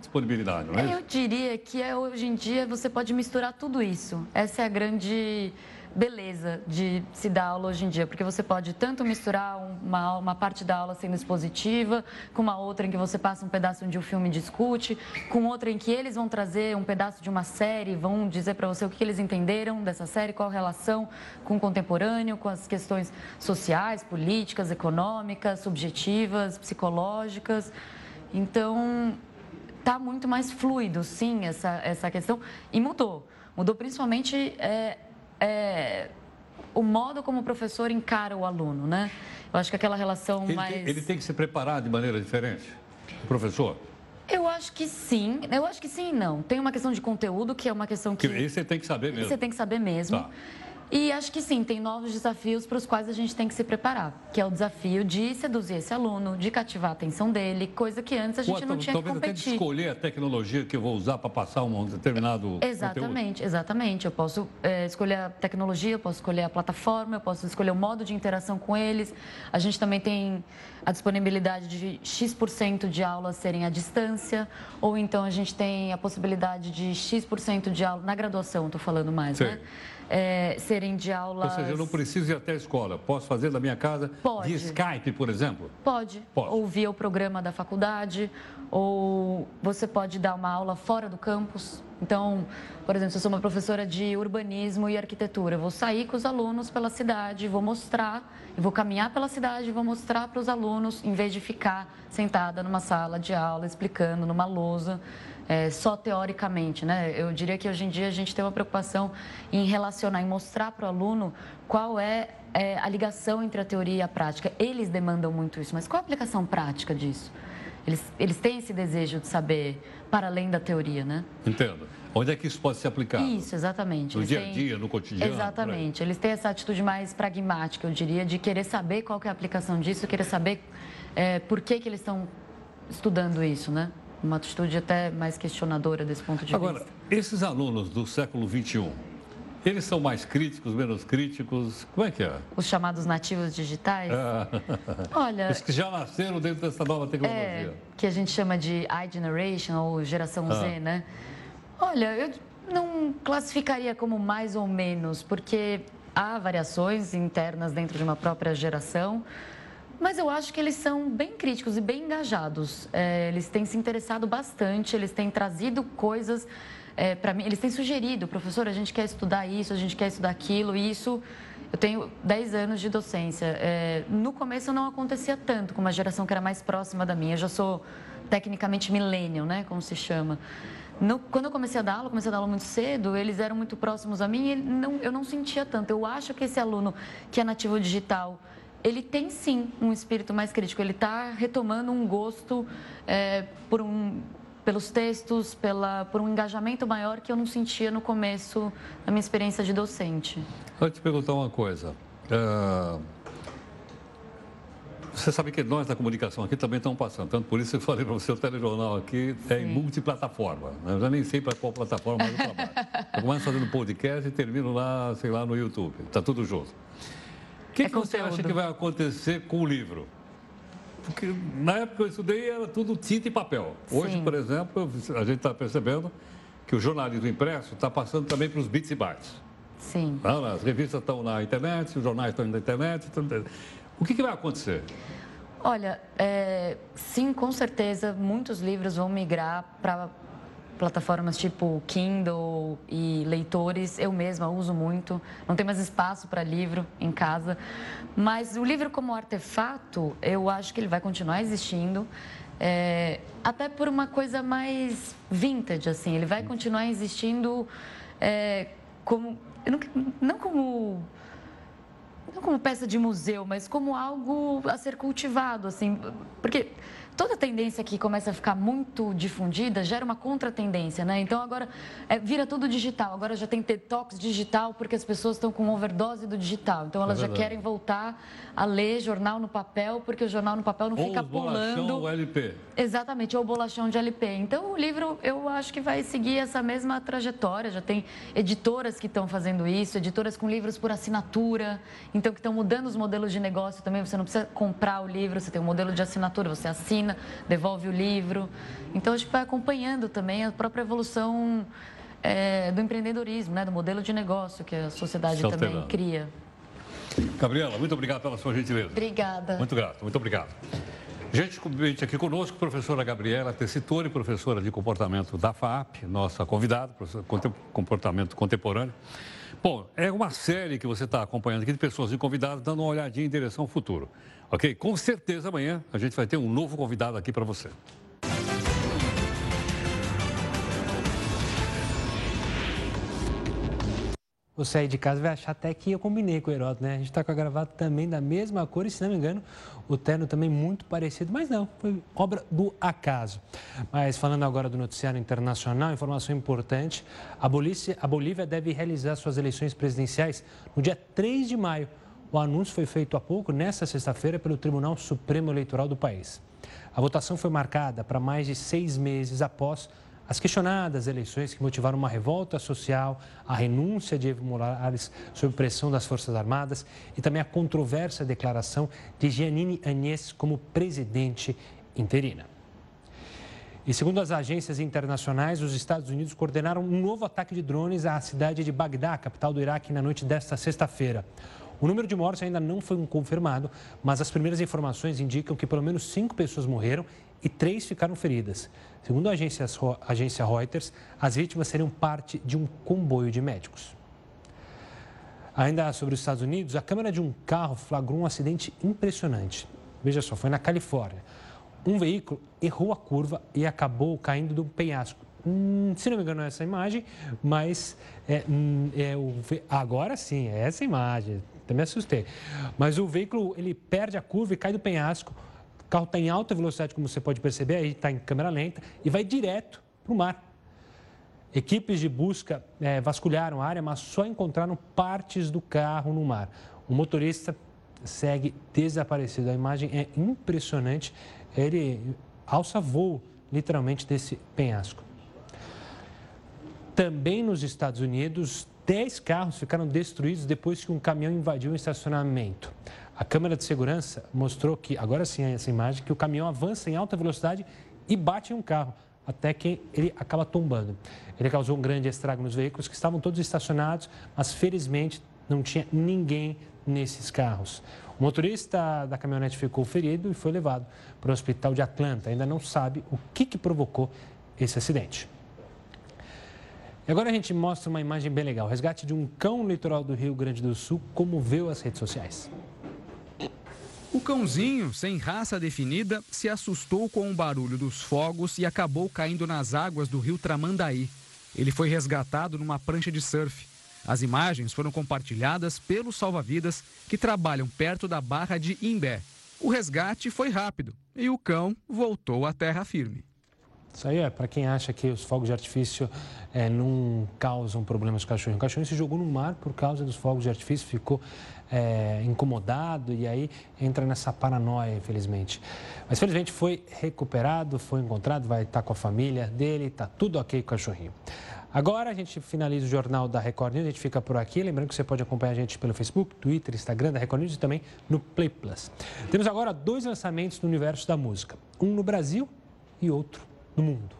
disponibilidade, não é? Eu diria que é, hoje em dia você pode misturar tudo isso. Essa é a grande beleza de se dar aula hoje em dia, porque você pode tanto misturar uma, uma parte da aula sendo expositiva, com uma outra em que você passa um pedaço de um filme e discute, com outra em que eles vão trazer um pedaço de uma série, vão dizer para você o que eles entenderam dessa série, qual relação com o contemporâneo, com as questões sociais, políticas, econômicas, subjetivas, psicológicas. Então, está muito mais fluido, sim, essa, essa questão. E mudou. Mudou principalmente é, é, o modo como o professor encara o aluno, né? Eu acho que aquela relação Ele, mais... tem, ele tem que se preparar de maneira diferente, o professor. Eu acho que sim. Eu acho que sim e não. Tem uma questão de conteúdo, que é uma questão Que que... isso você tem que saber mesmo. Você tem que saber mesmo. Tá. E acho que sim, tem novos desafios para os quais a gente tem que se preparar, que é o desafio de seduzir esse aluno, de cativar a atenção dele, coisa que antes a gente Ou não até- tinha que talvez até de competir. escolher a tecnologia que eu vou usar para passar um determinado conteúdo. Exatamente, exatamente. Eu posso eh, escolher a tecnologia, eu posso escolher a plataforma, eu posso escolher o modo de interação com eles. A gente também tem a disponibilidade de X% de aulas serem à distância, ou então a gente tem a possibilidade de X% de aulas, na graduação estou falando mais, Sei. né? Eh, serem de Ou aulas... seja, eu não preciso ir até a escola. Posso fazer da minha casa Pode. via Skype, por exemplo? Pode. Pode. Ou via o programa da faculdade, ou você pode dar uma aula fora do campus. Então, por exemplo, se eu sou uma professora de urbanismo e arquitetura, eu vou sair com os alunos pela cidade, vou mostrar, vou caminhar pela cidade vou mostrar para os alunos, em vez de ficar sentada numa sala de aula explicando numa lousa. É, só teoricamente, né? Eu diria que hoje em dia a gente tem uma preocupação em relacionar, em mostrar para o aluno qual é, é, a ligação entre a teoria e a prática. Eles demandam muito isso, mas qual a aplicação prática disso? Eles, eles têm esse desejo de saber para além da teoria, né? Entendo. Onde é que isso pode ser aplicado? Isso, exatamente. No Eles dia a têm- dia, no cotidiano, Exatamente. Eles têm essa atitude mais pragmática, eu diria, de querer saber qual que é a aplicação disso, querer saber é, por que, que eles estão estudando isso, né? Uma atitude até mais questionadora desse ponto de Agora, vista. esses alunos do século XXI, eles são mais críticos, menos críticos? Como é que é? Os chamados nativos digitais? Olha, Os que já nasceram dentro dessa nova É, tecnologia. que a gente chama de iGeneration ou geração Ah. Z, né? Olha, eu não classificaria como mais ou menos, porque há variações internas dentro de uma própria geração, Mas eu acho que eles são bem críticos e bem engajados. É, eles têm se interessado bastante, eles têm trazido coisas é, para mim, eles têm sugerido, professor, a gente quer estudar isso, a gente quer estudar aquilo, e isso. Eu tenho 10 anos de docência. É, no começo não acontecia tanto com uma geração que era mais próxima da minha. Eu já sou tecnicamente millennial, né, como se chama. No, quando eu comecei a dar aula, comecei a dar aula muito cedo, eles eram muito próximos a mim e não, eu não sentia tanto. Eu acho que esse aluno que é nativo digital, ele tem sim um espírito mais crítico. Ele está retomando um gosto é, por um pelos textos, pela, por um engajamento maior que eu não sentia no começo da minha experiência de docente. Vou te perguntar uma coisa. Uh, você sabe que nós da comunicação aqui também estamos passando, tanto por isso eu falei para você, o telejornal aqui é em multiplataforma. Né? Eu já nem sei para qual plataforma eu trabalho. Eu começo fazendo podcast e termino lá, sei lá, no YouTube. Está tudo junto. O que, é que você acha que vai acontecer com o livro? Porque na época que eu estudei era tudo tinta e papel. Hoje, Sim. por exemplo, a gente está percebendo que o jornalismo impresso está passando também para os bits e bytes. Sim. Tá? As revistas estão na internet, os jornais estão na internet. Estão... O que, que vai acontecer? Olha, é, sim, com certeza, muitos livros vão migrar para plataformas tipo Kindle e leitores. Eu mesma uso muito. Não tem mais espaço para livro em casa. Mas o livro como artefato, eu acho que ele vai continuar existindo. É, até por uma coisa mais vintage, assim. Ele vai continuar existindo é, como... Não, não como não como peça de museu, mas como algo a ser cultivado, assim, porque toda tendência que começa a ficar muito difundida gera uma contratendência, né? Então agora é, vira tudo digital. Agora já tem detox digital porque as pessoas estão com overdose do digital. Então elas é já querem voltar a ler jornal no papel porque o jornal no papel não ou fica pulando. Ou LP. Exatamente, ou bolachão de LP. Então o livro eu acho que vai seguir essa mesma trajetória. Já tem editoras que estão fazendo isso, editoras com livros por assinatura, então que estão mudando os modelos de negócio também. Você não precisa comprar o livro, você tem um modelo de assinatura, você assina devolve o livro. Então, a gente vai acompanhando também a própria evolução é, do empreendedorismo, né, do modelo de negócio que a sociedade também cria. Gabriela, muito obrigado pela sua gentileza. Obrigada. Muito grato, muito obrigado. Gente, gente aqui conosco, professora Gabriela Tessitori, professora de comportamento da FAP, nossa convidada, professora de comportamento contemporâneo. Bom, é uma série que você está acompanhando aqui de pessoas e convidados dando uma olhadinha em direção ao futuro. Ok? Com certeza amanhã a gente vai ter um novo convidado aqui para você. Você aí de casa vai achar até que eu combinei com o Heródoto, né? A gente está com a gravata também da mesma cor e, se não me engano, o terno também muito parecido, mas não, foi obra do acaso. Mas falando agora do noticiário internacional, informação importante: a, Bolívia, a Bolívia deve realizar suas eleições presidenciais no dia 3 de maio. O anúncio foi feito há pouco, nesta sexta-feira, pelo Tribunal Supremo Eleitoral do país. A votação foi marcada para mais de seis meses após as questionadas eleições que motivaram uma revolta social, a renúncia de Evo Morales sob pressão das Forças Armadas e também a controversa declaração de Giannini Agnès como presidente interina. E segundo as agências internacionais, os Estados Unidos coordenaram um novo ataque de drones à cidade de Bagdá, capital do Iraque, na noite desta sexta-feira. O número de mortes ainda não foi confirmado, mas as primeiras informações indicam que pelo menos cinco pessoas morreram e três ficaram feridas. Segundo a agência, Reuters, as vítimas seriam parte de um comboio de médicos. Ainda sobre os Estados Unidos, a câmera de um carro flagrou um acidente impressionante. Veja só, foi na Califórnia. Um veículo errou a curva e acabou caindo do penhasco. Hum, se não me engano, é essa imagem, mas é, hum, é o, agora sim, é essa imagem. Até me assustei. Mas o veículo ele perde a curva e cai do penhasco. O carro está em alta velocidade, como você pode perceber, aí está em câmera lenta e vai direto para o mar. Equipes de busca é, vasculharam a área, mas só encontraram partes do carro no mar. O motorista segue desaparecido. A imagem é impressionante. Ele alça voo, literalmente, desse penhasco. Também nos Estados Unidos, 10 carros ficaram destruídos depois que um caminhão invadiu um estacionamento. A câmera de segurança mostrou que, agora sim, essa imagem, que o caminhão avança em alta velocidade e bate em um carro, até que ele acaba tombando. Ele causou um grande estrago nos veículos que estavam todos estacionados, mas felizmente não tinha ninguém nesses carros. O motorista da caminhonete ficou ferido e foi levado para o hospital de Atlanta. Ainda não sabe o que, que provocou esse acidente. E agora a gente mostra uma imagem bem legal. Resgate de um cão no litoral do Rio Grande do Sul comoveu as redes sociais. O cãozinho, sem raça definida, se assustou com o barulho dos fogos e acabou caindo nas águas do rio Tramandaí. Ele foi resgatado numa prancha de surf. As imagens foram compartilhadas pelos salva-vidas que trabalham perto da barra de Imbé. O resgate foi rápido e o cão voltou à terra firme. Isso aí é para quem acha que os fogos de artifício é, não causam problemas com o cachorro. O cachorro se jogou no mar por causa dos fogos de artifício, ficou é, incomodado e aí entra nessa paranoia, infelizmente. Mas felizmente foi recuperado, foi encontrado, vai estar com a família dele, está tudo ok com o cachorrinho. Agora a gente finaliza o jornal da Record News, a gente fica por aqui. Lembrando que você pode acompanhar a gente pelo Facebook, Twitter, Instagram da Record News e também no Play Plus. Temos agora dois lançamentos no universo da música: um no Brasil e outro no mundo.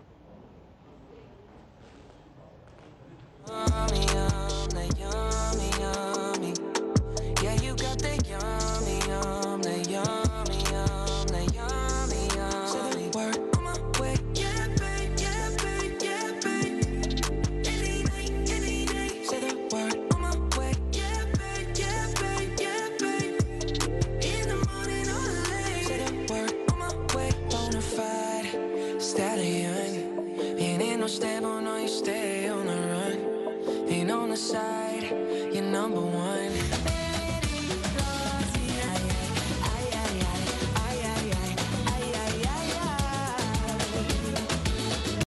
no, you stay